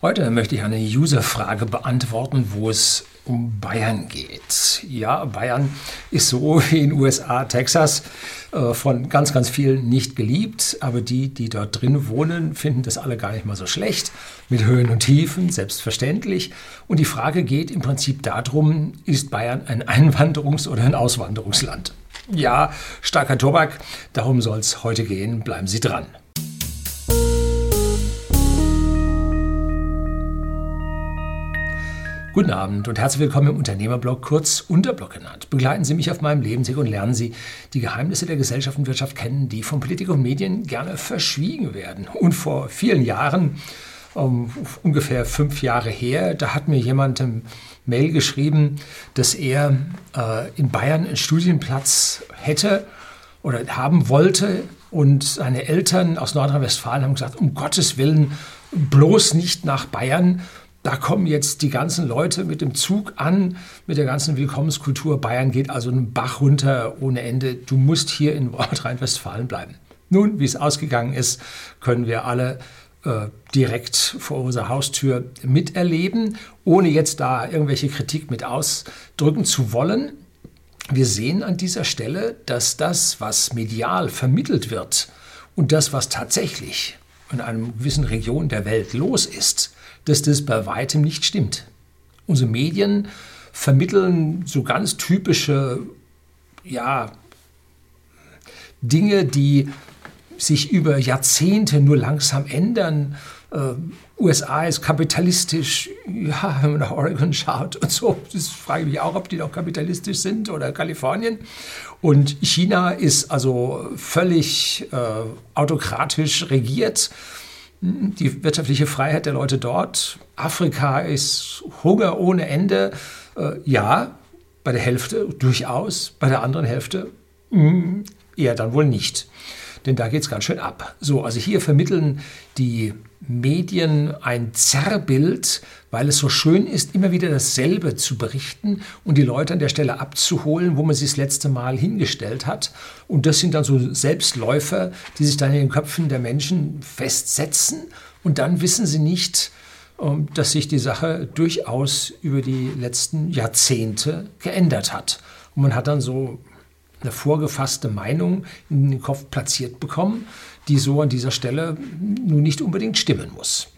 Heute möchte ich eine User-Frage beantworten, wo es um Bayern geht. Ja, Bayern ist so wie in USA, Texas äh, von ganz, ganz vielen nicht geliebt, aber die, die dort drin wohnen, finden das alle gar nicht mal so schlecht, mit Höhen und Tiefen, selbstverständlich. Und die Frage geht im Prinzip darum, ist Bayern ein Einwanderungs- oder ein Auswanderungsland? Ja, starker Tobak, darum soll es heute gehen, bleiben Sie dran. Guten Abend und herzlich willkommen im Unternehmerblog, kurz Unterblog genannt. Begleiten Sie mich auf meinem Lebensweg und lernen Sie die Geheimnisse der Gesellschaft und Wirtschaft kennen, die von Politik und Medien gerne verschwiegen werden. Und vor vielen Jahren, um, ungefähr fünf Jahre her, da hat mir jemand im Mail geschrieben, dass er äh, in Bayern einen Studienplatz hätte oder haben wollte und seine Eltern aus Nordrhein-Westfalen haben gesagt, um Gottes Willen, bloß nicht nach Bayern, da kommen jetzt die ganzen Leute mit dem Zug an, mit der ganzen Willkommenskultur. Bayern geht also einen Bach runter ohne Ende. Du musst hier in Nordrhein-Westfalen bleiben. Nun, wie es ausgegangen ist, können wir alle äh, direkt vor unserer Haustür miterleben, ohne jetzt da irgendwelche Kritik mit ausdrücken zu wollen. Wir sehen an dieser Stelle, dass das, was medial vermittelt wird und das, was tatsächlich in einer gewissen Region der Welt los ist, dass das bei weitem nicht stimmt. Unsere Medien vermitteln so ganz typische ja, Dinge, die sich über Jahrzehnte nur langsam ändern. Äh, USA ist kapitalistisch, ja, wenn man nach Oregon schaut und so, das frage ich mich auch, ob die noch kapitalistisch sind oder Kalifornien. Und China ist also völlig äh, autokratisch regiert die wirtschaftliche Freiheit der Leute dort. Afrika ist Hunger ohne Ende. Äh, ja, bei der Hälfte durchaus, bei der anderen Hälfte mh, hm, eher dann wohl nicht. Denn da geht es ganz schön ab. So, also hier vermitteln die Medien ein Zerrbild, weil es so schön ist, immer wieder dasselbe zu berichten und die Leute an der Stelle abzuholen, wo man sie das letzte Mal hingestellt hat. Und das sind dann so Selbstläufer, die sich dann in den Köpfen der Menschen festsetzen und dann wissen sie nicht, ähm, dass sich die Sache durchaus über die letzten Jahrzehnte geändert hat. Und man hat dann so eine vorgefasste Meinung in den Kopf platziert bekommen, die so an dieser Stelle nun nicht unbedingt stimmen muss.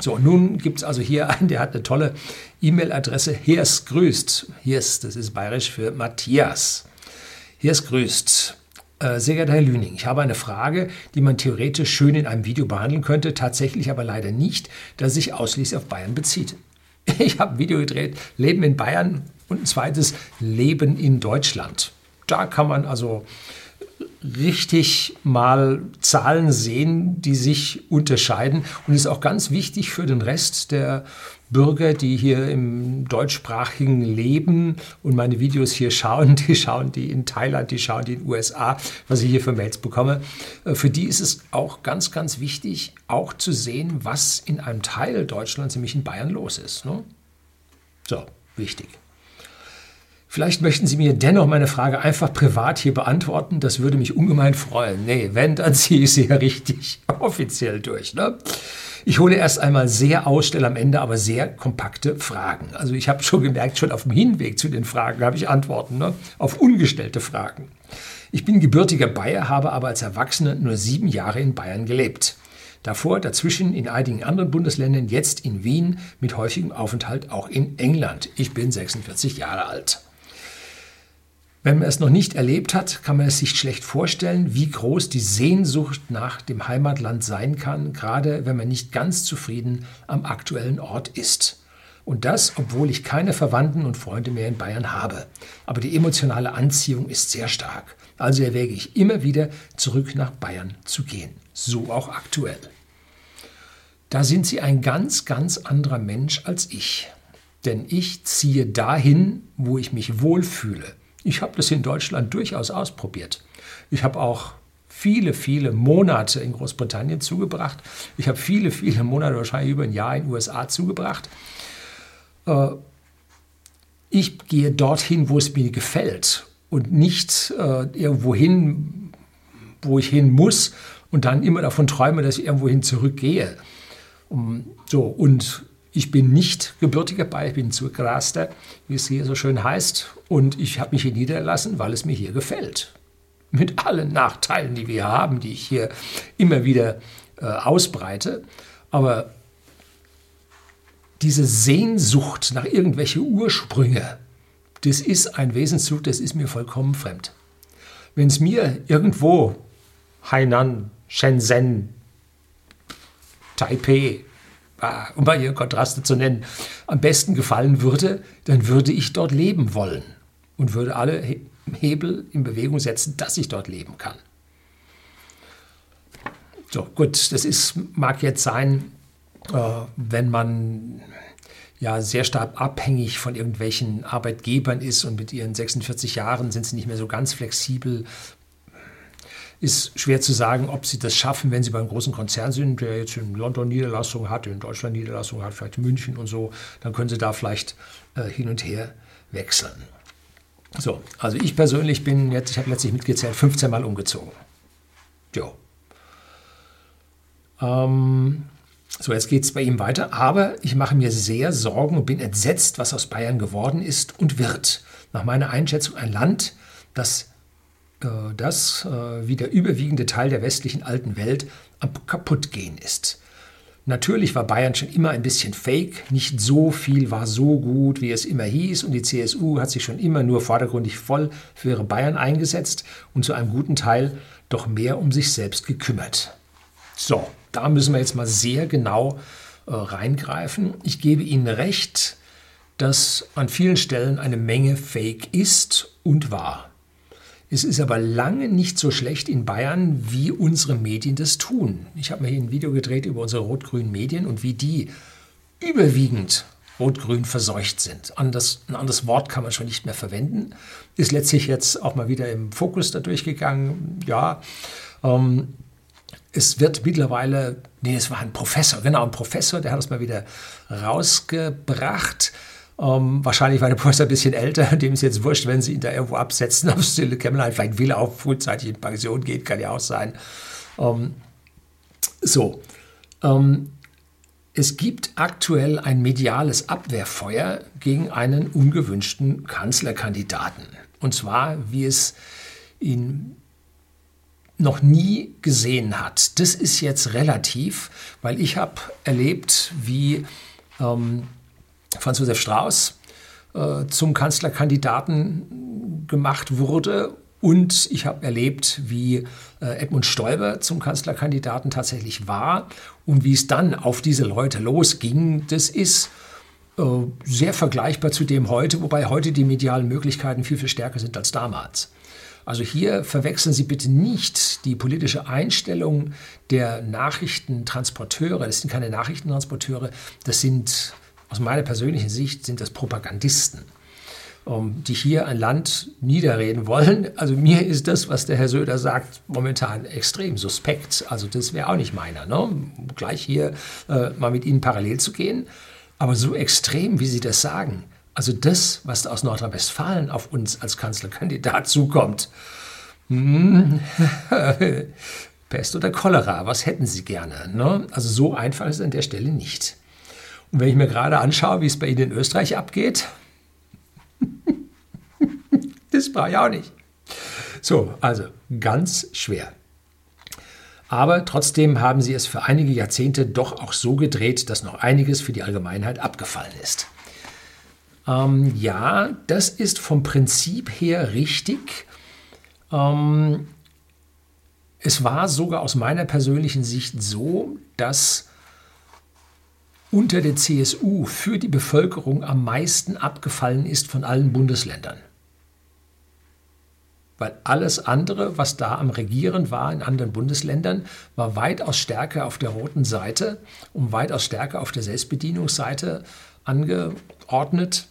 So, nun gibt es also hier einen, der hat eine tolle E-Mail-Adresse. Hirs grüßt. Hirs, das ist bayerisch für Matthias. Hirs grüßt. Äh, sehr geehrter Herr Lüning, ich habe eine Frage, die man theoretisch schön in einem Video behandeln könnte, tatsächlich aber leider nicht, da sich ausschließlich auf Bayern bezieht. Ich habe ein Video gedreht, Leben in Bayern und ein zweites Leben in Deutschland. Da kann man also richtig mal Zahlen sehen, die sich unterscheiden und ist auch ganz wichtig für den Rest der Bürger, die hier im deutschsprachigen leben und meine Videos hier schauen, die schauen die in Thailand, die schauen die in den USA, was ich hier für Mails bekomme. Äh, für die ist es auch ganz, ganz wichtig, auch zu sehen, was in einem Teil Deutschlands, nämlich in Bayern, los ist. Ne? So, wichtig. Vielleicht möchten Sie mir dennoch meine Frage einfach privat hier beantworten. Das würde mich ungemein freuen. Nee, wenn, dann ziehe ich sie ja richtig offiziell durch. Ne? Ich hole erst einmal sehr aus, stelle am Ende aber sehr kompakte Fragen. Also ich habe schon gemerkt, schon auf dem Hinweg zu den Fragen habe ich Antworten ne? auf ungestellte Fragen. Ich bin gebürtiger Bayer, habe aber als Erwachsener nur sieben Jahre in Bayern gelebt. Davor, dazwischen in einigen anderen Bundesländern, jetzt in Wien mit häufigem Aufenthalt auch in England. Ich bin 46 Jahre alt. Wenn man es noch nicht erlebt hat, kann man es sich schlecht vorstellen, wie groß die Sehnsucht nach dem Heimatland sein kann, gerade wenn man nicht ganz zufrieden am aktuellen Ort ist. Und das, obwohl ich keine Verwandten und Freunde mehr in Bayern habe. Aber die emotionale Anziehung ist sehr stark. Also erwäge ich immer wieder, zurück nach Bayern zu gehen. So auch aktuell. Da sind Sie ein ganz, ganz anderer Mensch als ich. Denn ich ziehe dahin, wo ich mich wohlfühle ich habe das in Deutschland durchaus ausprobiert. Ich habe auch viele, viele Monate in Großbritannien zugebracht. Ich habe viele, viele Monate, wahrscheinlich über ein Jahr in den USA zugebracht. Äh, ich gehe dorthin, wo es mir gefällt und nicht äh, irgendwo hin, wo ich hin muss und dann immer davon träume, dass ich irgendwohin zurückgehe. So, und ich bin nicht gebürtiger Bayer, ich bin Zugraster, wie es hier so schön heißt. Und ich habe mich hier niederlassen, weil es mir hier gefällt. Mit allen Nachteilen, die wir haben, die ich hier immer wieder äh, ausbreite. Aber diese Sehnsucht nach irgendwelche Ursprünge, das ist ein Wesenszug, das ist mir vollkommen fremd. Wenn es mir irgendwo Hainan, Shenzhen, Taipei, um mal hier Kontraste zu nennen, am besten gefallen würde, dann würde ich dort leben wollen und würde alle Hebel in Bewegung setzen, dass ich dort leben kann. So, gut, das ist, mag jetzt sein, äh, wenn man ja sehr stark abhängig von irgendwelchen Arbeitgebern ist und mit ihren 46 Jahren sind sie nicht mehr so ganz flexibel. Ist schwer zu sagen, ob sie das schaffen, wenn sie beim großen Konzern sind, der jetzt in London Niederlassung hat, in Deutschland Niederlassung hat, vielleicht in München und so, dann können sie da vielleicht äh, hin und her wechseln. So, also ich persönlich bin jetzt, ich habe letztlich mitgezählt, 15 Mal umgezogen. Jo. Ähm, so, jetzt geht es bei ihm weiter, aber ich mache mir sehr Sorgen und bin entsetzt, was aus Bayern geworden ist und wird. Nach meiner Einschätzung ein Land, das, äh, das äh, wie der überwiegende Teil der westlichen alten Welt am kaputtgehen ist. Natürlich war Bayern schon immer ein bisschen fake, nicht so viel war so gut, wie es immer hieß, und die CSU hat sich schon immer nur vordergründig voll für ihre Bayern eingesetzt und zu einem guten Teil doch mehr um sich selbst gekümmert. So, da müssen wir jetzt mal sehr genau äh, reingreifen. Ich gebe Ihnen recht, dass an vielen Stellen eine Menge Fake ist und war. Es ist aber lange nicht so schlecht in Bayern, wie unsere Medien das tun. Ich habe mir hier ein Video gedreht über unsere rot-grünen Medien und wie die überwiegend rot-grün verseucht sind. Anders, ein anderes Wort kann man schon nicht mehr verwenden. Ist letztlich jetzt auch mal wieder im Fokus dadurch gegangen. Ja, ähm, es wird mittlerweile, nee, es war ein Professor, genau, ein Professor, der hat das mal wieder rausgebracht. Ähm, wahrscheinlich war der Professor ein bisschen älter, dem ist jetzt wurscht, wenn sie ihn da irgendwo absetzen auf Stille Kämmerlein. Vielleicht will er auch frühzeitig in Pension gehen, kann ja auch sein. Ähm, so, ähm, es gibt aktuell ein mediales Abwehrfeuer gegen einen ungewünschten Kanzlerkandidaten. Und zwar, wie es in noch nie gesehen hat. Das ist jetzt relativ, weil ich habe erlebt, wie ähm, Franz Josef Strauß äh, zum Kanzlerkandidaten gemacht wurde und ich habe erlebt, wie äh, Edmund Stoiber zum Kanzlerkandidaten tatsächlich war und wie es dann auf diese Leute losging. Das ist äh, sehr vergleichbar zu dem heute, wobei heute die medialen Möglichkeiten viel, viel stärker sind als damals. Also hier verwechseln Sie bitte nicht die politische Einstellung der Nachrichtentransporteure. Das sind keine Nachrichtentransporteure, das sind aus meiner persönlichen Sicht sind das Propagandisten, die hier ein Land niederreden wollen. Also mir ist das, was der Herr Söder sagt, momentan extrem suspekt. Also das wäre auch nicht meiner, ne? gleich hier äh, mal mit Ihnen parallel zu gehen. Aber so extrem, wie Sie das sagen, also das, was aus Nordrhein-Westfalen auf uns als Kanzlerkandidat zukommt, hm, Pest oder Cholera, was hätten Sie gerne? Ne? Also so einfach ist es an der Stelle nicht. Und wenn ich mir gerade anschaue, wie es bei Ihnen in Österreich abgeht, das brauche ich auch nicht. So, also ganz schwer. Aber trotzdem haben sie es für einige Jahrzehnte doch auch so gedreht, dass noch einiges für die Allgemeinheit abgefallen ist. Ähm, ja, das ist vom Prinzip her richtig. Ähm, es war sogar aus meiner persönlichen Sicht so, dass unter der CSU für die Bevölkerung am meisten abgefallen ist von allen Bundesländern. Weil alles andere, was da am Regieren war in anderen Bundesländern, war weitaus stärker auf der roten Seite und weitaus stärker auf der Selbstbedienungsseite angeordnet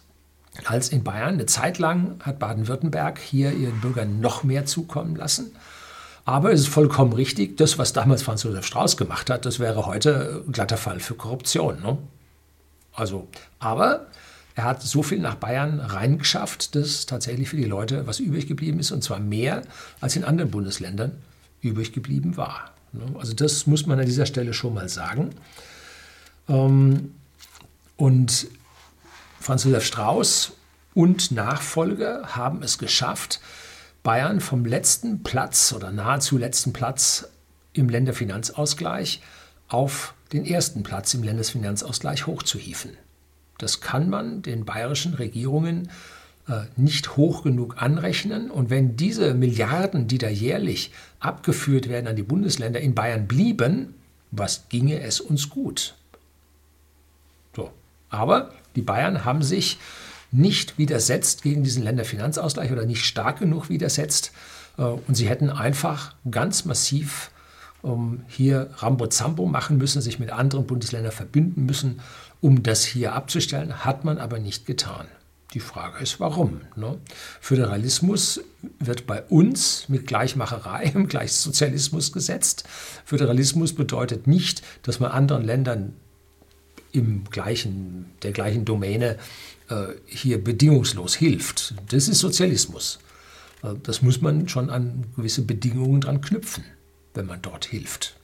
als in Bayern. Eine Zeit lang hat Baden-Württemberg hier ihren Bürgern noch mehr zukommen lassen. Aber es ist vollkommen richtig, das, was damals Franz Josef Strauß gemacht hat, das wäre heute ein glatter Fall für Korruption. Ne? Also, aber er hat so viel nach Bayern reingeschafft, dass tatsächlich für die Leute was übrig geblieben ist, und zwar mehr als in anderen Bundesländern übrig geblieben war. Ne? Also das muss man an dieser Stelle schon mal sagen. Ähm, und Franz Josef Strauß und Nachfolger haben es geschafft, Bayern vom letzten Platz oder nahezu letzten Platz im Länderfinanzausgleich auf den ersten Platz im Landesfinanzausgleich hochzuhieven. Das kann man den bayerischen Regierungen äh, nicht hoch genug anrechnen. Und wenn diese Milliarden, die da jährlich abgeführt werden an die Bundesländer, in Bayern blieben, was ginge es uns gut? So. Aber die Bayern haben sich nicht widersetzt gegen diesen Länderfinanzausgleich oder nicht stark genug widersetzt. Äh, und sie hätten einfach ganz massiv um, hier Rambo-Zambo machen müssen, sich mit anderen Bundesländern verbünden müssen, um das hier abzustellen. Hat man aber nicht getan. Die Frage ist, warum? Ne? Föderalismus wird bei uns mit Gleichmacherei im Gleichsozialismus gesetzt. Föderalismus bedeutet nicht, dass man anderen Ländern im gleichen, der gleichen Domäne hier bedingungslos hilft. Das ist Sozialismus. Äh, das muss man schon an gewisse Bedingungen dran knüpfen, wenn man dort hilft.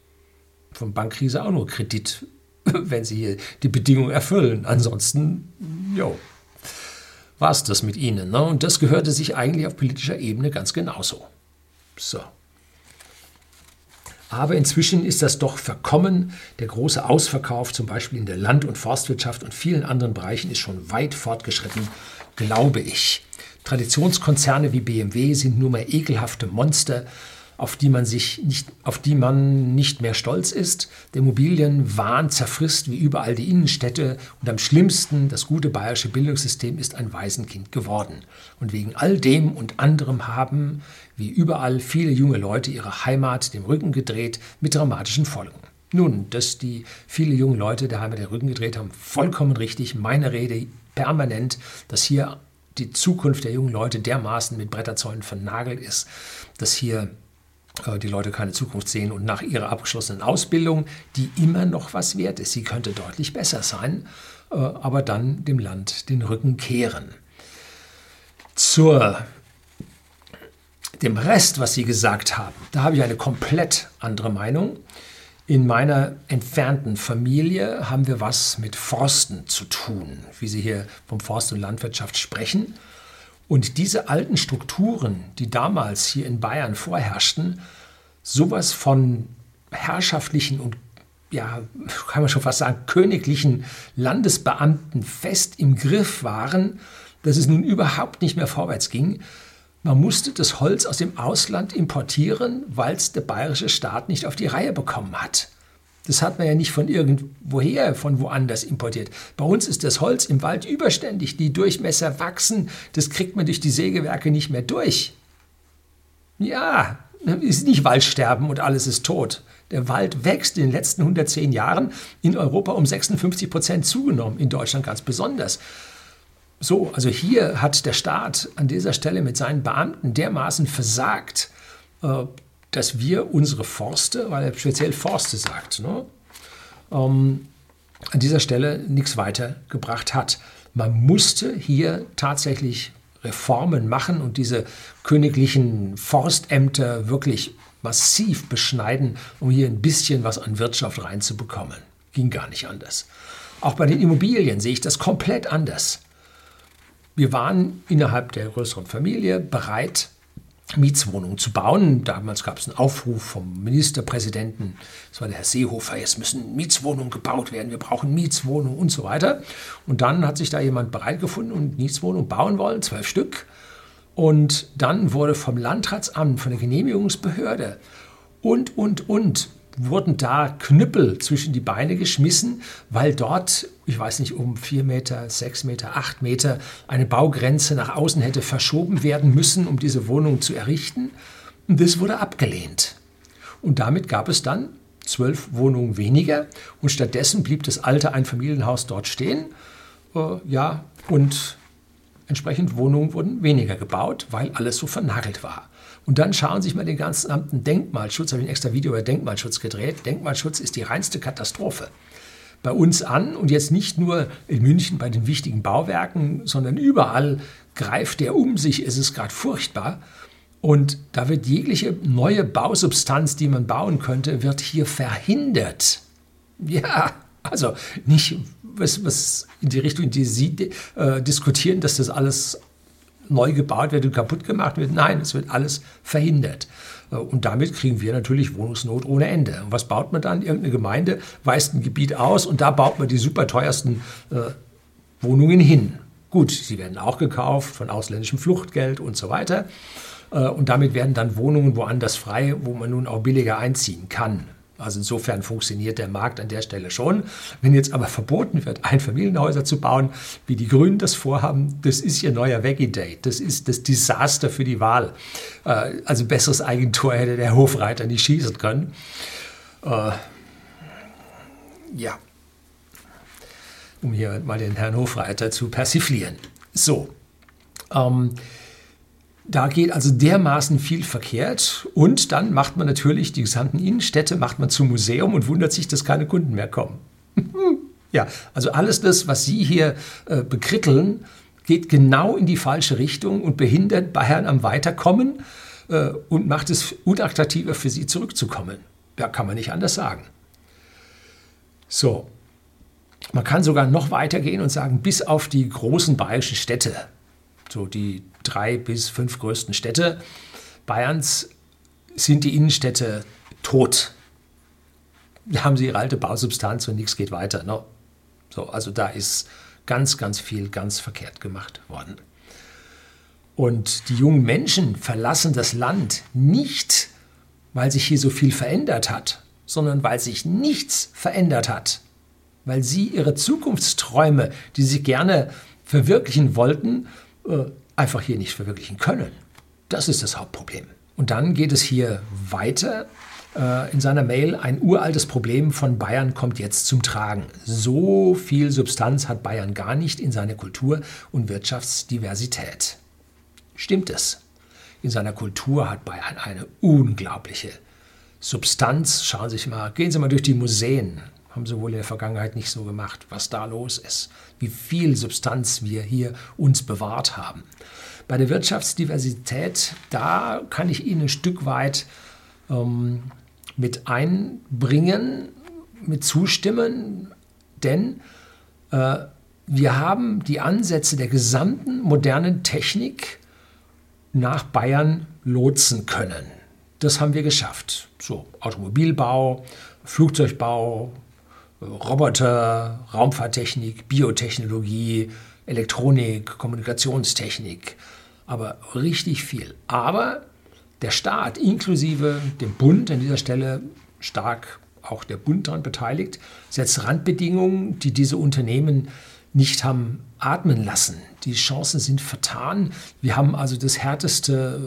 Von Bankkrise auch nur Kredit, wenn sie hier die Bedingungen erfüllen. Ansonsten, jo, war es das mit ihnen. Ne? Und das gehörte sich eigentlich auf politischer Ebene ganz genauso. So. Aber inzwischen ist das doch verkommen. Der große Ausverkauf, zum Beispiel in der Land- und Forstwirtschaft und vielen anderen Bereichen, ist schon weit fortgeschritten, glaube ich. Traditionskonzerne wie BMW sind nur mehr ekelhafte Monster, auf die man sich nicht, auf die man nicht mehr stolz ist. Der Immobilienwahn zerfrisst wie überall die Innenstädte und am schlimmsten, das gute bayerische Bildungssystem ist ein Waisenkind geworden. Und wegen all dem und anderem haben, wie überall, viele junge Leute ihre Heimat dem Rücken gedreht mit dramatischen Folgen. Nun, dass die viele junge Leute der Heimat den Rücken gedreht haben, vollkommen richtig. Meine Rede permanent, dass hier die Zukunft der jungen Leute dermaßen mit Bretterzäunen vernagelt ist, dass hier äh, die Leute keine Zukunft sehen und nach ihrer abgeschlossenen Ausbildung, die immer noch was wert ist, sie könnte deutlich besser sein, äh, aber dann dem Land den Rücken kehren. Zur dem Rest, was Sie gesagt haben, da habe ich eine komplett andere Meinung. In meiner entfernten Familie haben wir was mit Forsten zu tun, wie Sie hier vom Forst und Landwirtschaft sprechen. Und diese alten Strukturen, die damals hier in Bayern vorherrschten, sowas von herrschaftlichen und ja, kann man schon fast sagen, königlichen Landesbeamten fest im Griff waren, dass es nun überhaupt nicht mehr vorwärts ging. Man musste das Holz aus dem Ausland importieren, weil es der bayerische Staat nicht auf die Reihe bekommen hat. Das hat man ja nicht von irgendwoher, von woanders importiert. Bei uns ist das Holz im Wald überständig. Die Durchmesser wachsen. Das kriegt man durch die Sägewerke nicht mehr durch. Ja, ist nicht Waldsterben und alles ist tot. Der Wald wächst in den letzten 110 Jahren in Europa um 56 Prozent zugenommen, in Deutschland ganz besonders. So, also hier hat der Staat an dieser Stelle mit seinen Beamten dermaßen versagt, äh, dass wir unsere Forste, weil er speziell Forste sagt, ne, ähm, an dieser Stelle nichts weitergebracht hat. Man musste hier tatsächlich Reformen machen und diese königlichen Forstämter wirklich massiv beschneiden, um hier ein bisschen was an Wirtschaft reinzubekommen. Ging gar nicht anders. Auch bei den Immobilien sehe ich das komplett anders. Wir waren innerhalb der größeren Familie bereit, Mietswohnungen zu bauen. Damals gab es einen Aufruf vom Ministerpräsidenten, das war der Herr Seehofer, jetzt müssen Mietswohnungen gebaut werden, wir brauchen Mietswohnungen und so weiter. Und dann hat sich da jemand bereit gefunden und Mietswohnungen bauen wollen, zwölf Stück. Und dann wurde vom Landratsamt, von der Genehmigungsbehörde und, und, und wurden da Knüppel zwischen die Beine geschmissen, weil dort, ich weiß nicht, um vier Meter, sechs Meter, acht Meter eine Baugrenze nach außen hätte verschoben werden müssen, um diese Wohnung zu errichten. Und das wurde abgelehnt. Und damit gab es dann zwölf Wohnungen weniger und stattdessen blieb das alte Einfamilienhaus dort stehen. Äh, ja, und entsprechend Wohnungen wurden weniger gebaut, weil alles so vernagelt war. Und dann schauen Sie sich mal den ganzen gesamten Denkmalschutz, habe ich ein extra Video über Denkmalschutz gedreht. Denkmalschutz ist die reinste Katastrophe. Bei uns an und jetzt nicht nur in München bei den wichtigen Bauwerken, sondern überall greift der um sich. Es ist gerade furchtbar. Und da wird jegliche neue Bausubstanz, die man bauen könnte, wird hier verhindert. Ja, Also nicht was, was in die Richtung, in die Sie äh, diskutieren, dass das alles neu gebaut wird und kaputt gemacht wird. Nein, es wird alles verhindert. Äh, und damit kriegen wir natürlich Wohnungsnot ohne Ende. Und was baut man dann? Irgendeine Gemeinde weist ein Gebiet aus und da baut man die super teuersten äh, Wohnungen hin. Gut, sie werden auch gekauft von ausländischem Fluchtgeld und so weiter. Äh, und damit werden dann Wohnungen woanders frei, wo man nun auch billiger einziehen kann. Also insofern funktioniert der Markt an der Stelle schon. Wenn jetzt aber verboten wird, Einfamilienhäuser zu bauen, wie die Grünen das vorhaben, das ist ihr neuer Veggie-Date. Das ist das Desaster für die Wahl. Äh, also besseres Eigentor hätte der Hofreiter nicht schießen können. Äh, ja, um hier mal den Herrn Hofreiter zu persiflieren. So, ähm, da geht also dermaßen viel verkehrt und dann macht man natürlich die gesamten Innenstädte macht man zum Museum und wundert sich, dass keine Kunden mehr kommen. ja, also alles das, was Sie hier äh, bekritteln, geht genau in die falsche Richtung und behindert Bayern am Weiterkommen äh, und macht es unattraktiver für Sie zurückzukommen. Da kann man nicht anders sagen. So, man kann sogar noch weitergehen und sagen, bis auf die großen bayerischen Städte, so die drei bis fünf größten Städte Bayerns sind die Innenstädte tot. Da haben sie ihre alte Bausubstanz und nichts geht weiter. Ne? So, also da ist ganz, ganz viel ganz verkehrt gemacht worden. Und die jungen Menschen verlassen das Land nicht, weil sich hier so viel verändert hat, sondern weil sich nichts verändert hat. Weil sie ihre Zukunftsträume, die sie gerne verwirklichen wollten, äh, einfach hier nicht verwirklichen können. Das ist das Hauptproblem. Und dann geht es hier weiter. Äh, in seiner Mail, ein uraltes Problem von Bayern kommt jetzt zum Tragen. So viel Substanz hat Bayern gar nicht in seiner Kultur und Wirtschaftsdiversität. Stimmt es? In seiner Kultur hat Bayern eine unglaubliche Substanz. Schauen Sie sich mal, gehen Sie mal durch die Museen. Haben Sie wohl in der Vergangenheit nicht so gemacht, was da los ist. Wie viel Substanz wir hier uns bewahrt haben. Bei der Wirtschaftsdiversität, da kann ich Ihnen ein Stück weit ähm, mit einbringen, mit zustimmen, denn äh, wir haben die Ansätze der gesamten modernen Technik nach Bayern lotsen können. Das haben wir geschafft. So Automobilbau, Flugzeugbau, Roboter, Raumfahrttechnik, Biotechnologie, Elektronik, Kommunikationstechnik, aber richtig viel. Aber der Staat inklusive dem Bund an dieser Stelle stark auch der Bund daran beteiligt, setzt Randbedingungen, die diese Unternehmen nicht haben atmen lassen. Die Chancen sind vertan. Wir haben also das härteste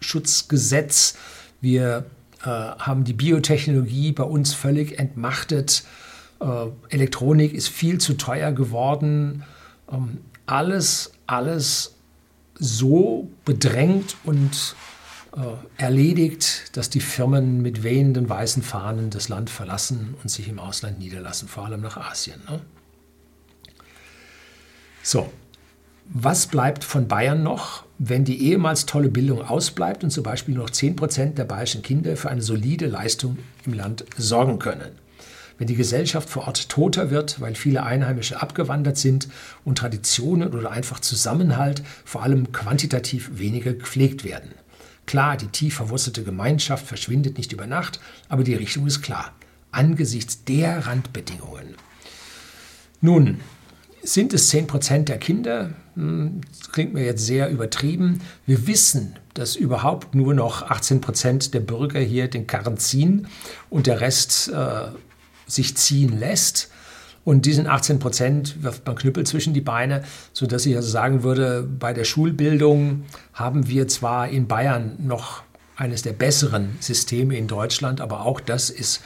Genschutzgesetz. Wir äh, haben die Biotechnologie bei uns völlig entmachtet. Äh, Elektronik ist viel zu teuer geworden. Ähm, alles, alles so bedrängt und äh, erledigt, dass die Firmen mit wehenden weißen Fahnen das Land verlassen und sich im Ausland niederlassen, vor allem nach Asien. Ne? So, was bleibt von Bayern noch, wenn die ehemals tolle Bildung ausbleibt und zum Beispiel noch 10 Prozent der bayerischen Kinder für eine solide Leistung im Land sorgen können? Wenn die Gesellschaft vor Ort toter wird, weil viele Einheimische abgewandert sind und Traditionen oder einfach Zusammenhalt vor allem quantitativ weniger gepflegt werden. Klar, die tief verwurzelte Gemeinschaft verschwindet nicht über Nacht, aber die Richtung ist klar. Angesichts der Randbedingungen. Nun, sind es 10% der Kinder? Hm, klingt mir jetzt sehr übertrieben. Wir wissen, dass überhaupt nur noch 18% der Bürger hier den Karren ziehen und der Rest äh, sich ziehen lässt. Und diesen 18 Prozent wirft man Knüppel zwischen die Beine, sodass ich also sagen würde, bei der Schulbildung haben wir zwar in Bayern noch eines der besseren Systeme in Deutschland, aber auch das ist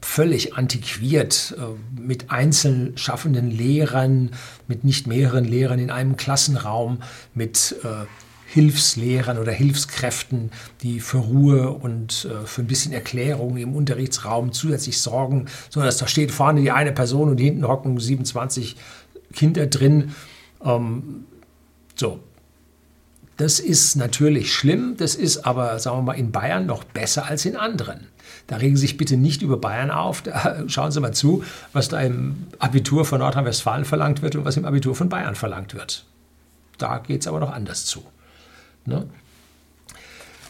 völlig antiquiert äh, mit einzeln schaffenden Lehrern, mit nicht mehreren Lehrern in einem Klassenraum, mit äh, Hilfslehrern oder Hilfskräften, die für Ruhe und äh, für ein bisschen Erklärung im Unterrichtsraum zusätzlich sorgen, sondern da steht vorne die eine Person und hinten hocken 27 Kinder drin. Ähm, so. Das ist natürlich schlimm, das ist aber, sagen wir mal, in Bayern noch besser als in anderen. Da regen Sie sich bitte nicht über Bayern auf. Da schauen Sie mal zu, was da im Abitur von Nordrhein-Westfalen verlangt wird und was im Abitur von Bayern verlangt wird. Da geht es aber noch anders zu. Ne?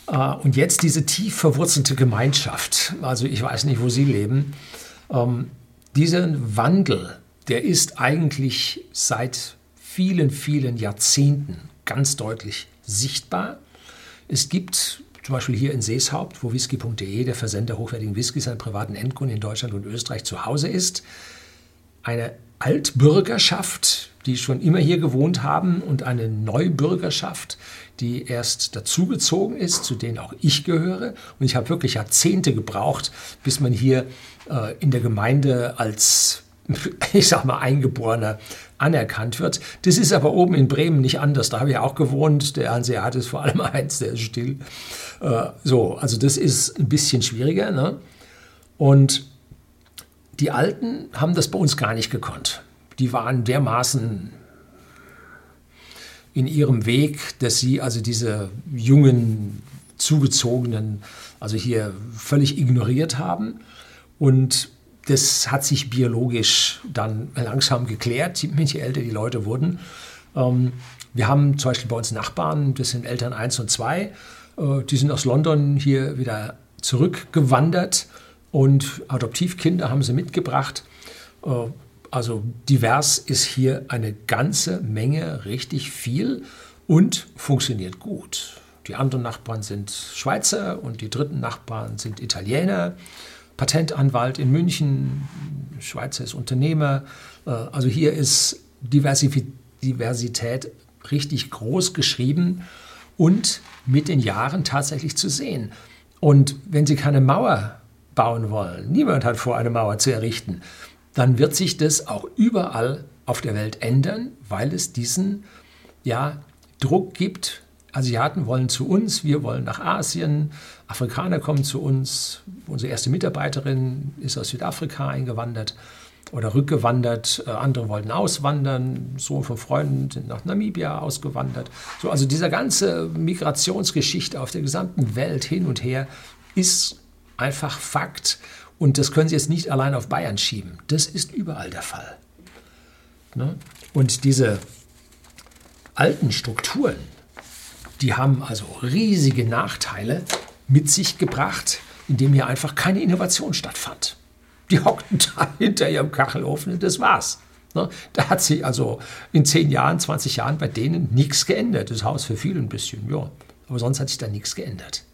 Äh, und jetzt diese tief verwurzelte Gemeinschaft. Also ich weiß nicht, wo Sie leben. Ähm, diesen Wandel, der ist eigentlich seit vielen, vielen Jahrzehnten ganz deutlich sichtbar. Es gibt zum Beispiel hier in Seeshaupt, wo whisky.de, der Versender hochwertigen Whiskys an privaten Endkunden in Deutschland und Österreich zu Hause ist, eine Altbürgerschaft, die schon immer hier gewohnt haben, und eine Neubürgerschaft, die erst dazugezogen ist, zu denen auch ich gehöre. Und ich habe wirklich Jahrzehnte gebraucht, bis man hier äh, in der Gemeinde als, ich sag mal, Eingeborener anerkannt wird. Das ist aber oben in Bremen nicht anders. Da habe ich auch gewohnt. Der Hanseat ist vor allem eins, der ist still. Äh, so, also das ist ein bisschen schwieriger. Ne? Und die Alten haben das bei uns gar nicht gekonnt. Die waren dermaßen in ihrem Weg, dass sie also diese jungen, zugezogenen, also hier völlig ignoriert haben. Und das hat sich biologisch dann langsam geklärt, je älter die Leute wurden. Ähm, wir haben zum Beispiel bei uns Nachbarn, das sind Eltern 1 und 2, äh, die sind aus London hier wieder zurückgewandert und Adoptivkinder haben sie mitgebracht. Äh, also divers ist hier eine ganze Menge, richtig viel und funktioniert gut. Die anderen Nachbarn sind Schweizer und die dritten Nachbarn sind Italiener. Patentanwalt in München, Schweizer ist Unternehmer. Äh, also hier ist Diversität richtig groß geschrieben und mit den Jahren tatsächlich zu sehen. Und wenn Sie keine Mauer bauen wollen, niemand hat vor, eine Mauer zu errichten, dann wird sich das auch überall auf der Welt ändern, weil es diesen ja, Druck gibt. Asiaten wollen zu uns, wir wollen nach Asien, Afrikaner kommen zu uns. Unsere erste Mitarbeiterin ist aus Südafrika eingewandert oder rückgewandert. Äh, andere wollten auswandern. Sohn von Freunden sind nach Namibia ausgewandert. So, also diese ganze Migrationsgeschichte auf der gesamten Welt hin und her ist einfach Fakt. Und das können Sie jetzt nicht allein auf Bayern schieben. Das ist überall der Fall. Ne? Und diese alten Strukturen, die haben also riesige Nachteile mit sich gebracht, indem hier einfach keine Innovation stattfand. Die hockten da hinter ihrem Kachelofen und das war's. Ne? Da hat sich also in 10 Jahren, 20 Jahren bei denen nichts geändert. Das Haus für viele ein bisschen, ja. Aber sonst hat sich da nichts geändert.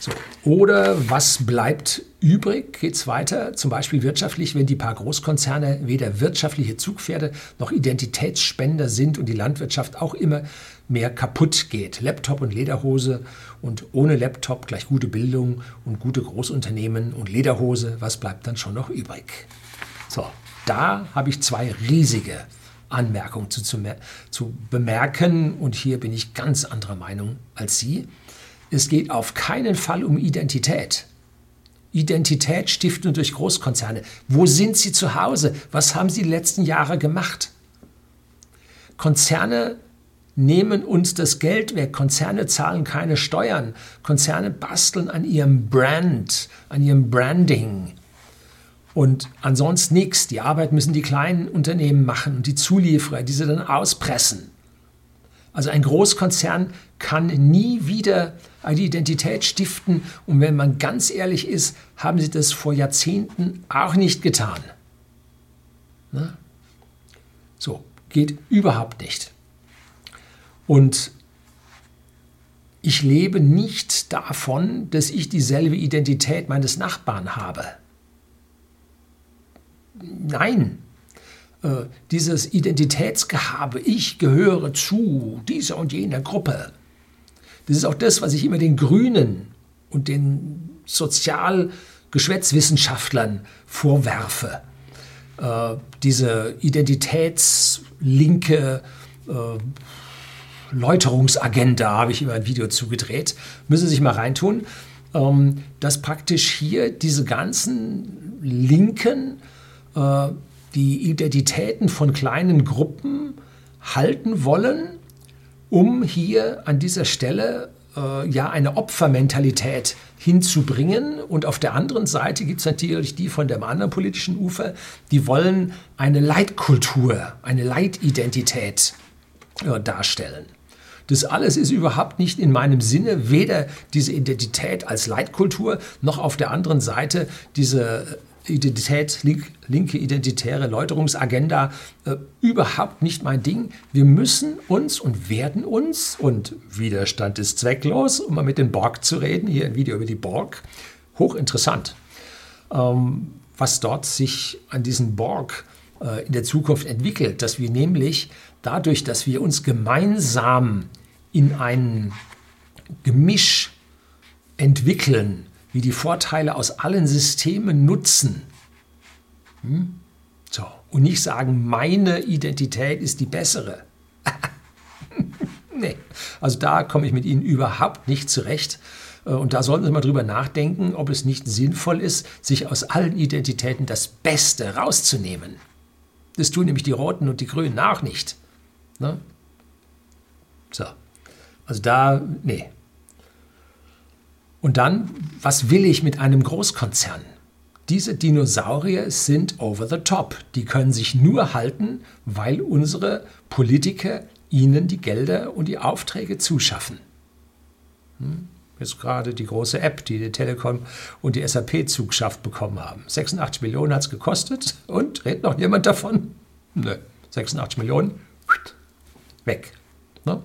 So. Oder was bleibt übrig? Geht es weiter? Zum Beispiel wirtschaftlich, wenn die paar Großkonzerne weder wirtschaftliche Zugpferde noch Identitätsspender sind und die Landwirtschaft auch immer mehr kaputt geht. Laptop und Lederhose und ohne Laptop gleich gute Bildung und gute Großunternehmen und Lederhose. Was bleibt dann schon noch übrig? So, da habe ich zwei riesige Anmerkungen zu, zu, zu bemerken und hier bin ich ganz anderer Meinung als Sie. Es geht auf keinen Fall um Identität. Identität stiften durch Großkonzerne. Wo sind sie zu Hause? Was haben sie die letzten Jahre gemacht? Konzerne nehmen uns das Geld weg. Konzerne zahlen keine Steuern. Konzerne basteln an ihrem Brand, an ihrem Branding. Und ansonsten nichts. Die Arbeit müssen die kleinen Unternehmen machen und die Zulieferer, die sie dann auspressen. Also ein Großkonzern kann nie wieder eine Identität stiften. Und wenn man ganz ehrlich ist, haben sie das vor Jahrzehnten auch nicht getan. Ne? So, geht überhaupt nicht. Und ich lebe nicht davon, dass ich dieselbe Identität meines Nachbarn habe. Nein, äh, dieses Identitätsgehabe, ich gehöre zu dieser und jener Gruppe. Das ist auch das, was ich immer den Grünen und den Sozialgeschwätzwissenschaftlern vorwerfe. Äh, diese identitätslinke äh, Läuterungsagenda habe ich immer ein Video zugedreht. Müssen Sie sich mal reintun. Ähm, dass praktisch hier diese ganzen Linken äh, die Identitäten von kleinen Gruppen halten wollen, um hier an dieser Stelle äh, ja eine Opfermentalität hinzubringen. Und auf der anderen Seite gibt es natürlich die von dem anderen politischen Ufer, die wollen eine Leitkultur, eine Leitidentität äh, darstellen. Das alles ist überhaupt nicht in meinem Sinne, weder diese Identität als Leitkultur noch auf der anderen Seite diese Identität, linke identitäre Läuterungsagenda äh, überhaupt nicht mein Ding. Wir müssen uns und werden uns, und Widerstand ist zwecklos, um mal mit den Borg zu reden, hier ein Video über die Borg, hochinteressant, ähm, was dort sich an diesen Borg äh, in der Zukunft entwickelt, dass wir nämlich dadurch, dass wir uns gemeinsam in ein Gemisch entwickeln, wie die Vorteile aus allen Systemen nutzen. Hm? So, und nicht sagen, meine Identität ist die bessere. nee, also da komme ich mit Ihnen überhaupt nicht zurecht. Äh, und da sollten Sie mal drüber nachdenken, ob es nicht sinnvoll ist, sich aus allen Identitäten das Beste rauszunehmen. Das tun nämlich die Roten und die Grünen auch nicht. Ne? So. Also da, nee, und dann, was will ich mit einem Großkonzern? Diese Dinosaurier sind over the top. Die können sich nur halten, weil unsere Politiker ihnen die Gelder und die Aufträge zuschaffen. Hm? Jetzt gerade die große App, die die Telekom und die SAP zugeschafft bekommen haben. 86 Millionen hat es gekostet und redet noch jemand davon? Nö, 86 Millionen, weg. Ne?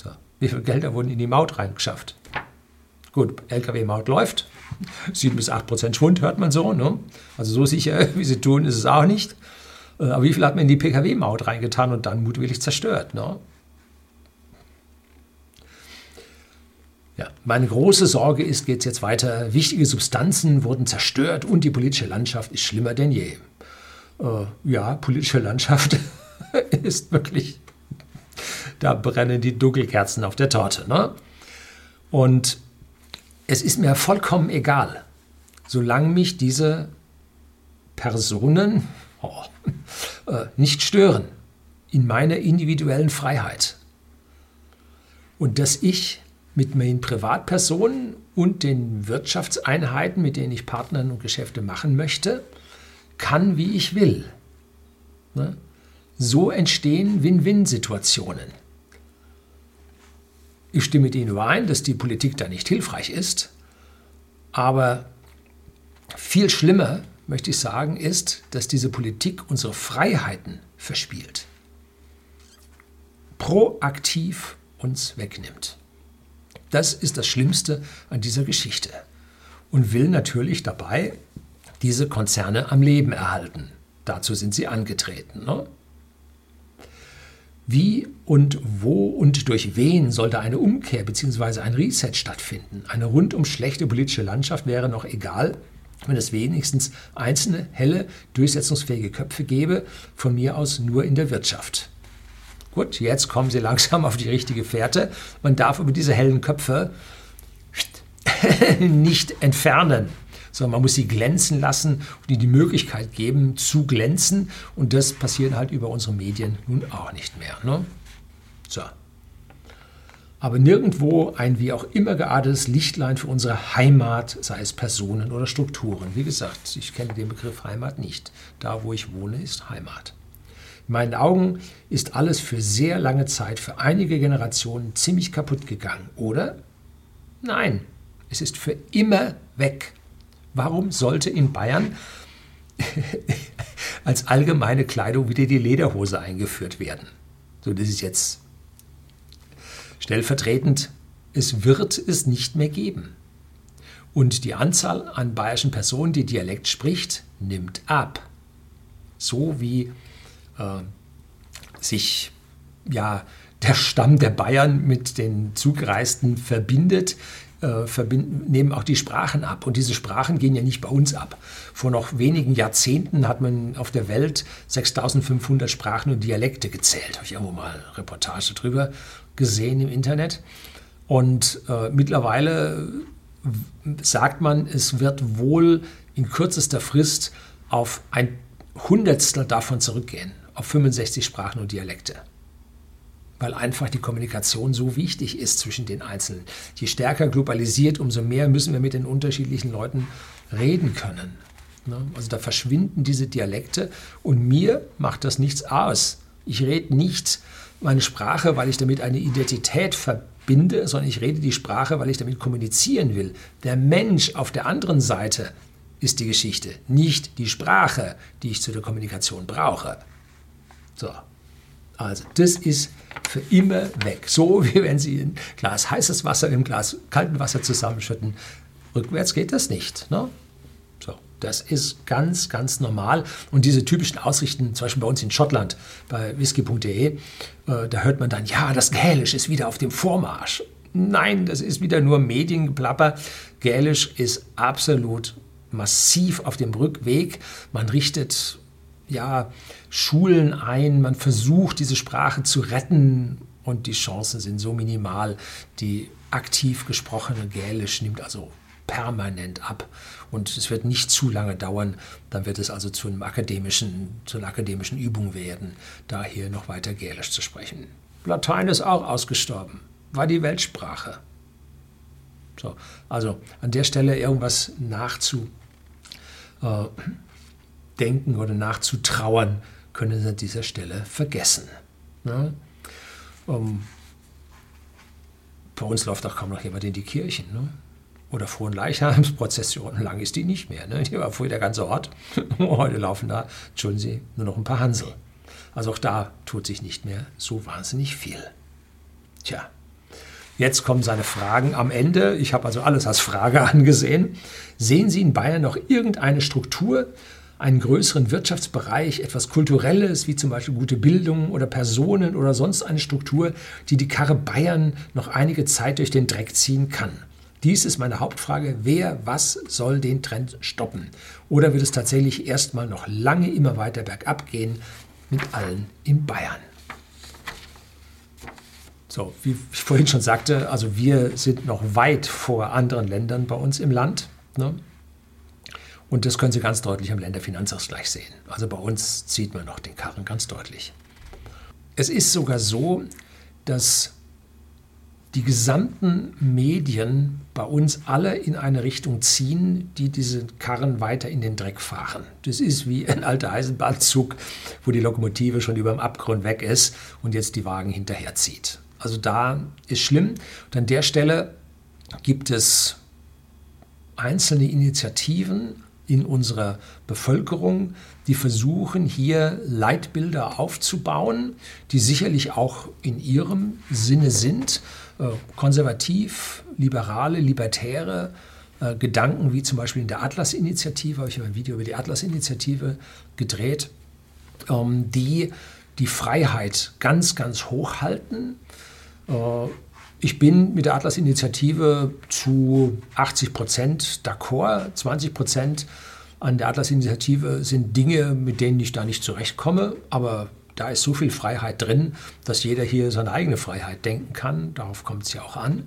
So. Wie viel Gelder wurden in die Maut reingeschafft? Gut, Lkw-Maut läuft. 7 bis 8 Prozent Schwund hört man so. Ne? Also so sicher, wie sie tun, ist es auch nicht. Äh, aber wie viel hat man in die Pkw-Maut reingetan und dann mutwillig zerstört? Ne? Ja, meine große Sorge ist, geht es jetzt weiter, wichtige Substanzen wurden zerstört und die politische Landschaft ist schlimmer denn je. Äh, ja, politische Landschaft ist wirklich, da brennen die Dunkelkerzen auf der Torte. Ne? Und es ist mir vollkommen egal, solange mich diese Personen oh, äh, nicht stören in meiner individuellen Freiheit. Und dass ich mit meinen Privatpersonen und den Wirtschaftseinheiten, mit denen ich Partnern und Geschäfte machen möchte, kann, wie ich will. Ne? So entstehen Win-Win-Situationen. Ich stimme mit Ihnen überein, dass die Politik da nicht hilfreich ist. Aber viel schlimmer, möchte ich sagen, ist, dass diese Politik unsere Freiheiten verspielt. Proaktiv uns wegnimmt. Das ist das Schlimmste an dieser Geschichte. Und will natürlich dabei diese Konzerne am Leben erhalten. Dazu sind sie angetreten. Ne? Wie und wo und durch wen sollte eine Umkehr bzw. ein Reset stattfinden? Eine rundum schlechte politische Landschaft wäre noch egal, wenn es wenigstens einzelne, helle, durchsetzungsfähige Köpfe gäbe, von mir aus nur in der Wirtschaft. Gut, jetzt kommen Sie langsam auf die richtige Fährte. Man darf aber diese hellen Köpfe nicht entfernen sondern man muss sie glänzen lassen und ihnen die Möglichkeit geben, zu glänzen. Und das passiert halt über unsere Medien nun auch nicht mehr. Ne? So. Aber nirgendwo ein wie auch immer geartetes Lichtlein für unsere Heimat, sei es Personen oder Strukturen. Wie gesagt, ich kenne den Begriff Heimat nicht. Da, wo ich wohne, ist Heimat. In meinen Augen ist alles für sehr lange Zeit, für einige Generationen ziemlich kaputt gegangen, oder? Nein, es ist für immer weg. Warum sollte in Bayern als allgemeine Kleidung wieder die Lederhose eingeführt werden? So, das ist jetzt stellvertretend. Es wird es nicht mehr geben. Und die Anzahl an bayerischen Personen, die Dialekt spricht, nimmt ab. So wie äh, sich ja, der Stamm der Bayern mit den Zugereisten verbindet, äh, verbinden, nehmen auch die Sprachen ab. Und diese Sprachen gehen ja nicht bei uns ab. Vor noch wenigen Jahrzehnten hat man auf der Welt 6500 Sprachen und Dialekte gezählt. Habe ich irgendwo mal eine Reportage drüber gesehen im Internet. Und äh, mittlerweile sagt man, es wird wohl in kürzester Frist auf ein Hundertstel davon zurückgehen, auf 65 Sprachen und Dialekte. Weil einfach die Kommunikation so wichtig ist zwischen den Einzelnen. Je stärker globalisiert, umso mehr müssen wir mit den unterschiedlichen Leuten reden können. Ne? Also da verschwinden diese Dialekte und mir macht das nichts aus. Ich rede nicht meine Sprache, weil ich damit eine Identität verbinde, sondern ich rede die Sprache, weil ich damit kommunizieren will. Der Mensch auf der anderen Seite ist die Geschichte, nicht die Sprache, die ich zu der Kommunikation brauche. So, also das ist für immer weg. So wie wenn Sie ein Glas heißes Wasser im Glas kalten Wasser zusammenschütten. Rückwärts geht das nicht. Ne? So, das ist ganz, ganz normal. Und diese typischen Ausrichten, zum Beispiel bei uns in Schottland, bei whisky.de, äh, da hört man dann, ja, das Gälisch ist wieder auf dem Vormarsch. Nein, das ist wieder nur Mediengeplapper. Gälisch ist absolut massiv auf dem Rückweg. Man richtet ja, Schulen ein, man versucht, diese Sprache zu retten und die Chancen sind so minimal. Die aktiv gesprochene Gälisch nimmt also permanent ab und es wird nicht zu lange dauern, dann wird es also zu, einem akademischen, zu einer akademischen Übung werden, da hier noch weiter Gälisch zu sprechen. Latein ist auch ausgestorben, war die Weltsprache. So, also an der Stelle irgendwas nachzu, äh, nachdenken oder nachzutrauern, können Sie an dieser Stelle vergessen. Ne? Um, bei uns läuft auch kaum noch jemand in die Kirchen. Ne? Oder frohen Leichnamsprozessionen, lang ist die nicht mehr. Ne? Die war früher der ganze Ort. Heute laufen da, entschuldigen Sie, nur noch ein paar Hansel. Also auch da tut sich nicht mehr so wahnsinnig viel. Tja, jetzt kommen seine Fragen am Ende. Ich habe also alles als Frage angesehen. Sehen Sie in Bayern noch irgendeine Struktur, einen größeren Wirtschaftsbereich, etwas Kulturelles, wie zum Beispiel gute Bildung oder Personen oder sonst eine Struktur, die die Karre Bayern noch einige Zeit durch den Dreck ziehen kann. Dies ist meine Hauptfrage. Wer, was soll den Trend stoppen? Oder wird es tatsächlich erstmal noch lange immer weiter bergab gehen mit allen in Bayern? So, wie ich vorhin schon sagte, also wir sind noch weit vor anderen Ländern bei uns im Land. Ne? Und das können Sie ganz deutlich am Länderfinanzausgleich sehen. Also bei uns zieht man noch den Karren ganz deutlich. Es ist sogar so, dass die gesamten Medien bei uns alle in eine Richtung ziehen, die diese Karren weiter in den Dreck fahren. Das ist wie ein alter Eisenbahnzug, wo die Lokomotive schon über dem Abgrund weg ist und jetzt die Wagen hinterherzieht. Also da ist schlimm. Und an der Stelle gibt es einzelne Initiativen, in unserer Bevölkerung, die versuchen hier Leitbilder aufzubauen, die sicherlich auch in ihrem Sinne sind, äh, konservativ, liberale, libertäre äh, Gedanken, wie zum Beispiel in der Atlas-Initiative, habe ich ein Video über die Atlas-Initiative gedreht, ähm, die die Freiheit ganz, ganz hoch halten. Ich bin mit der Atlas-Initiative zu 80 Prozent d'accord. 20 Prozent an der Atlas-Initiative sind Dinge, mit denen ich da nicht zurechtkomme. Aber da ist so viel Freiheit drin, dass jeder hier seine eigene Freiheit denken kann. Darauf kommt es ja auch an.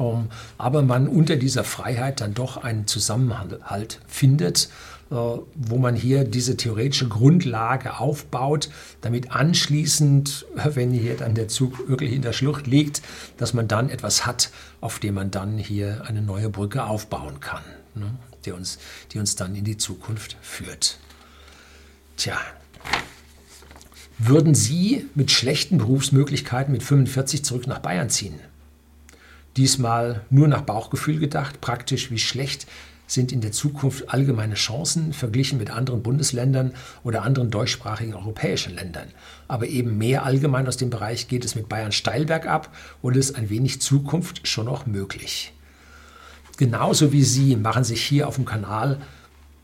Ähm, aber man unter dieser Freiheit dann doch einen Zusammenhalt findet wo man hier diese theoretische Grundlage aufbaut, damit anschließend, wenn hier dann der Zug wirklich in der Schlucht liegt, dass man dann etwas hat, auf dem man dann hier eine neue Brücke aufbauen kann, ne, die, uns, die uns dann in die Zukunft führt. Tja, würden Sie mit schlechten Berufsmöglichkeiten mit 45 zurück nach Bayern ziehen? Diesmal nur nach Bauchgefühl gedacht, praktisch wie schlecht sind in der Zukunft allgemeine Chancen verglichen mit anderen Bundesländern oder anderen deutschsprachigen europäischen Ländern. Aber eben mehr allgemein aus dem Bereich geht es mit Bayern steil bergab und ist ein wenig Zukunft schon noch möglich. Genauso wie Sie machen sich hier auf dem Kanal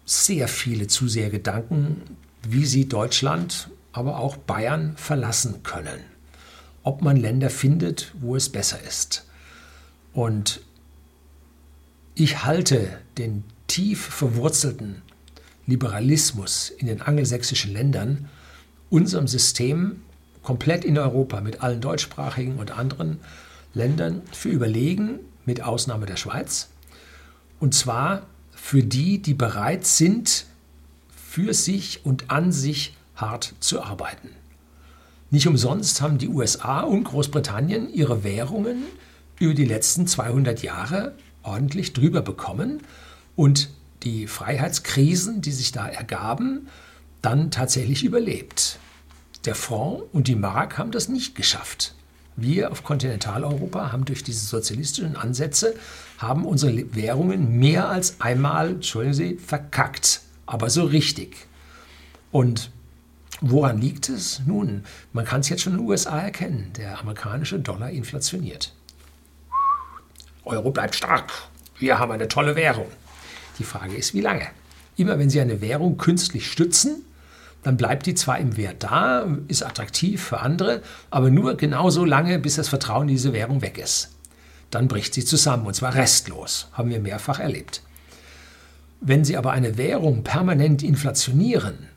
sehr viele Zuseher Gedanken, wie Sie Deutschland, aber auch Bayern verlassen können. Ob man Länder findet, wo es besser ist. Und ich halte den tief verwurzelten Liberalismus in den angelsächsischen Ländern unserem System komplett in Europa mit allen deutschsprachigen und anderen Ländern für überlegen, mit Ausnahme der Schweiz. Und zwar für die, die bereit sind, für sich und an sich hart zu arbeiten. Nicht umsonst haben die USA und Großbritannien ihre Währungen über die letzten 200 Jahre ordentlich drüber bekommen und die Freiheitskrisen, die sich da ergaben, dann tatsächlich überlebt. Der Franc und die Mark haben das nicht geschafft. Wir auf Kontinentaleuropa haben durch diese sozialistischen Ansätze haben unsere Währungen mehr als einmal, entschuldigen Sie, verkackt, aber so richtig. Und woran liegt es? Nun, man kann es jetzt schon in den USA erkennen. Der amerikanische Dollar inflationiert. Euro bleibt stark. Wir haben eine tolle Währung. Die Frage ist, wie lange? Immer wenn Sie eine Währung künstlich stützen, dann bleibt die zwar im Wert da, ist attraktiv für andere, aber nur genauso lange, bis das Vertrauen in diese Währung weg ist. Dann bricht sie zusammen und zwar restlos, haben wir mehrfach erlebt. Wenn Sie aber eine Währung permanent inflationieren,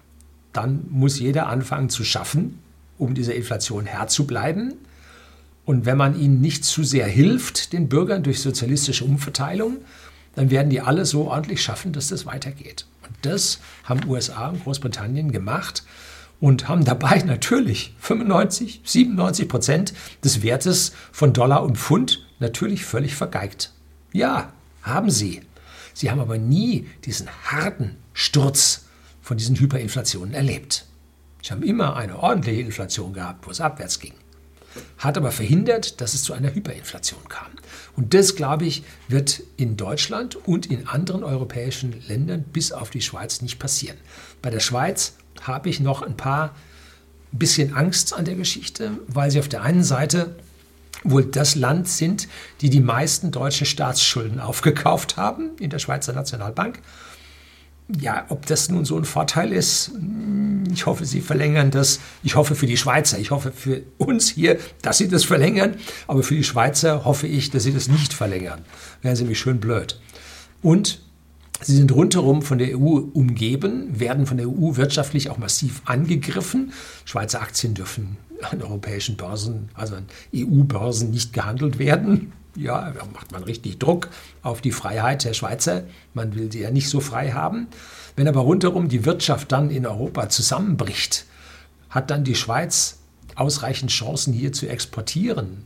dann muss jeder anfangen zu schaffen, um dieser Inflation Herr zu bleiben. Und wenn man ihnen nicht zu sehr hilft, den Bürgern durch sozialistische Umverteilung, dann werden die alle so ordentlich schaffen, dass das weitergeht. Und das haben USA und Großbritannien gemacht und haben dabei natürlich 95, 97 Prozent des Wertes von Dollar und Pfund natürlich völlig vergeigt. Ja, haben sie. Sie haben aber nie diesen harten Sturz von diesen Hyperinflationen erlebt. Sie haben immer eine ordentliche Inflation gehabt, wo es abwärts ging hat aber verhindert, dass es zu einer Hyperinflation kam. Und das, glaube ich, wird in Deutschland und in anderen europäischen Ländern bis auf die Schweiz nicht passieren. Bei der Schweiz habe ich noch ein paar bisschen Angst an der Geschichte, weil sie auf der einen Seite wohl das Land sind, die die meisten deutschen Staatsschulden aufgekauft haben in der Schweizer Nationalbank ja, ob das nun so ein Vorteil ist, hm, ich hoffe, Sie verlängern das. Ich hoffe für die Schweizer, ich hoffe für uns hier, dass Sie das verlängern. Aber für die Schweizer hoffe ich, dass Sie das nicht verlängern. Wären Sie mich schön blöd. Und Sie sind rundherum von der EU umgeben, werden von der EU wirtschaftlich auch massiv angegriffen. Schweizer Aktien dürfen an europäischen Börsen, also an EU-Börsen nicht gehandelt werden. Ja, macht man richtig Druck auf die Freiheit der Schweizer. Man will sie ja nicht so frei haben. Wenn aber rundherum die Wirtschaft dann in Europa zusammenbricht, hat dann die Schweiz ausreichend Chancen hier zu exportieren,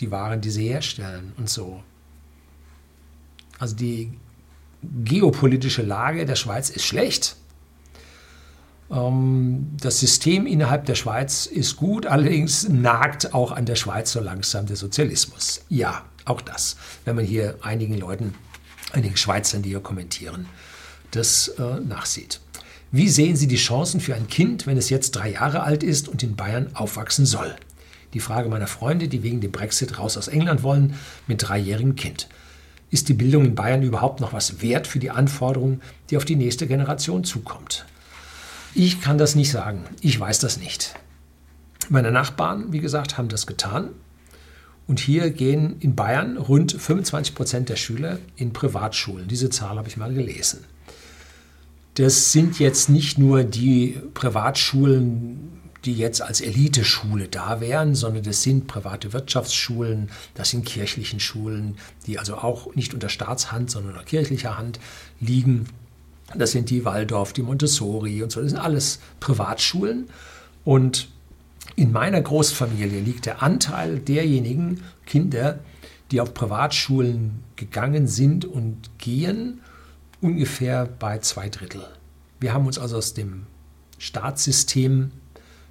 die Waren, die sie herstellen und so. Also die geopolitische Lage der Schweiz ist schlecht. Ähm, das System innerhalb der Schweiz ist gut, allerdings nagt auch an der Schweiz so langsam der Sozialismus. Ja, auch das, wenn man hier einigen Leuten, einigen Schweizern, die hier kommentieren, das äh, nachsieht. Wie sehen Sie die Chancen für ein Kind, wenn es jetzt drei Jahre alt ist und in Bayern aufwachsen soll? Die Frage meiner Freunde, die wegen dem Brexit raus aus England wollen, mit dreijährigem Kind. Ist die Bildung in Bayern überhaupt noch was wert für die Anforderungen, die auf die nächste Generation zukommt? Ich kann das nicht sagen. Ich weiß das nicht. Meine Nachbarn, wie gesagt, haben das getan. Und hier gehen in Bayern rund 25 Prozent der Schüler in Privatschulen. Diese Zahl habe ich mal gelesen. Das sind jetzt nicht nur die Privatschulen, die jetzt als Eliteschule da wären, sondern das sind private Wirtschaftsschulen, das sind kirchlichen Schulen, die also auch nicht unter Staatshand, sondern unter kirchlicher Hand liegen. Das sind die Waldorf, die Montessori und so. Das sind alles Privatschulen. Und in meiner Großfamilie liegt der Anteil derjenigen Kinder, die auf Privatschulen gegangen sind und gehen, ungefähr bei zwei Drittel. Wir haben uns also aus dem Staatssystem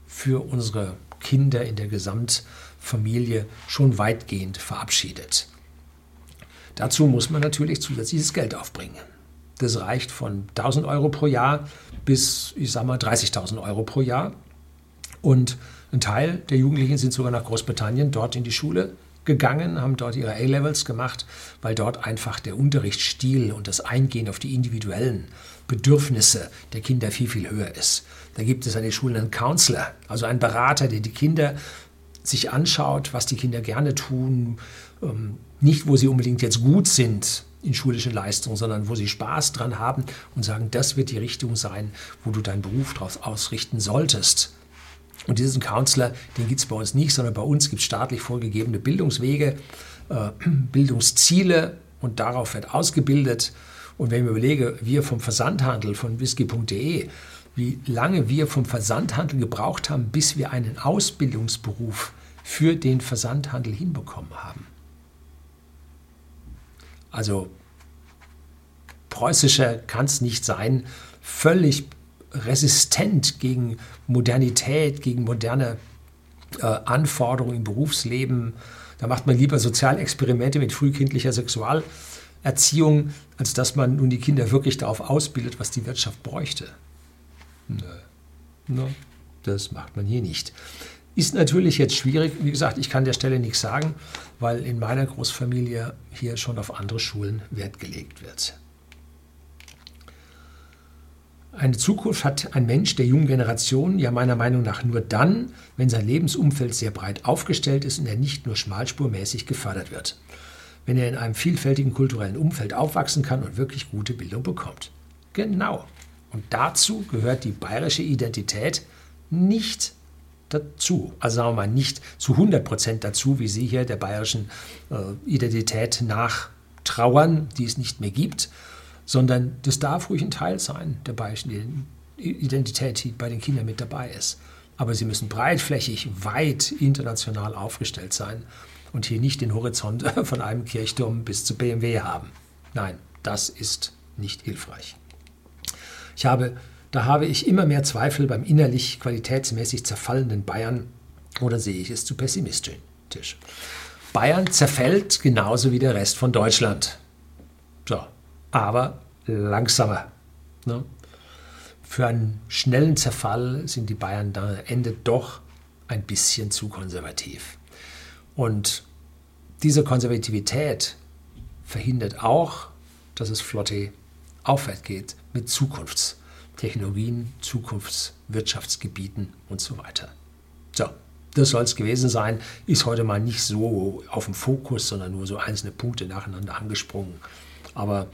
für unsere Kinder in der Gesamtfamilie schon weitgehend verabschiedet. Dazu muss man natürlich zusätzliches Geld aufbringen. Das reicht von 1000 Euro pro Jahr bis, ich sag mal, 30.000 Euro pro Jahr. Und ein Teil der Jugendlichen sind sogar nach Großbritannien dort in die Schule gegangen, haben dort ihre A-Levels gemacht, weil dort einfach der Unterrichtsstil und das Eingehen auf die individuellen Bedürfnisse der Kinder viel, viel höher ist. Da gibt es an den Schulen einen Counselor, also einen Berater, der die Kinder sich anschaut, was die Kinder gerne tun, ähm, nicht wo sie unbedingt jetzt gut sind, in schulischen Leistungen, sondern wo sie Spaß dran haben und sagen, das wird die Richtung sein, wo du deinen Beruf darauf ausrichten solltest. Und diesen Counselor, den gibt es bei uns nicht, sondern bei uns gibt es staatlich vorgegebene Bildungswege, äh, Bildungsziele und darauf wird ausgebildet. Und wenn ich mir überlege, wir vom Versandhandel von whisky.de, wie lange wir vom Versandhandel gebraucht haben, bis wir einen Ausbildungsberuf für den Versandhandel hinbekommen haben. Also preußischer kann es nicht sein, völlig resistent gegen Modernität, gegen moderne äh, Anforderungen im Berufsleben. Da macht man lieber Sozialexperimente mit frühkindlicher Sexualerziehung, als dass man nun die Kinder wirklich darauf ausbildet, was die Wirtschaft bräuchte. Nö. Nö. Das macht man hier nicht. Ist natürlich jetzt schwierig. Wie gesagt, ich kann der Stelle nichts sagen, weil in meiner Großfamilie hier schon auf andere Schulen Wert gelegt wird. Eine Zukunft hat ein Mensch der jungen Generation ja meiner Meinung nach nur dann, wenn sein Lebensumfeld sehr breit aufgestellt ist und er nicht nur schmalspurmäßig gefördert wird. Wenn er in einem vielfältigen kulturellen Umfeld aufwachsen kann und wirklich gute Bildung bekommt. Genau. Und dazu gehört die bayerische Identität nicht dazu. Also sagen wir mal nicht zu 100 Prozent dazu, wie Sie hier der bayerischen äh, Identität nachtrauern, die es nicht mehr gibt, sondern das darf ruhig ein Teil sein der bayerischen Identität, die bei den Kindern mit dabei ist. Aber sie müssen breitflächig, weit international aufgestellt sein und hier nicht den Horizont von einem Kirchturm bis zu BMW haben. Nein, das ist nicht hilfreich. Ich habe, da habe ich immer mehr Zweifel beim innerlich qualitätsmäßig zerfallenden Bayern oder sehe ich es zu pessimistisch. Bayern zerfällt genauso wie der Rest von Deutschland. So, aber langsamer. Ne? Für einen schnellen Zerfall sind die Bayern dann am Ende doch ein bisschen zu konservativ. Und diese Konservativität verhindert auch, dass es flotte aufwärts geht mit Zukunftstechnologien, Zukunftswirtschaftsgebieten und so weiter. So, das soll es gewesen sein. Ist heute mal nicht so auf dem Fokus, sondern nur so einzelne Punkte nacheinander angesprungen. Aber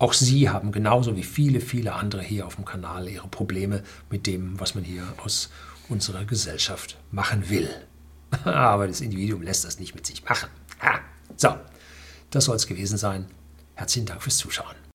auch Sie haben genauso wie viele, viele andere hier auf dem Kanal ihre Probleme mit dem, was man hier aus unserer Gesellschaft machen will. Aber das Individuum lässt das nicht mit sich machen. So, das soll es gewesen sein. Herzlichen Dank fürs Zuschauen.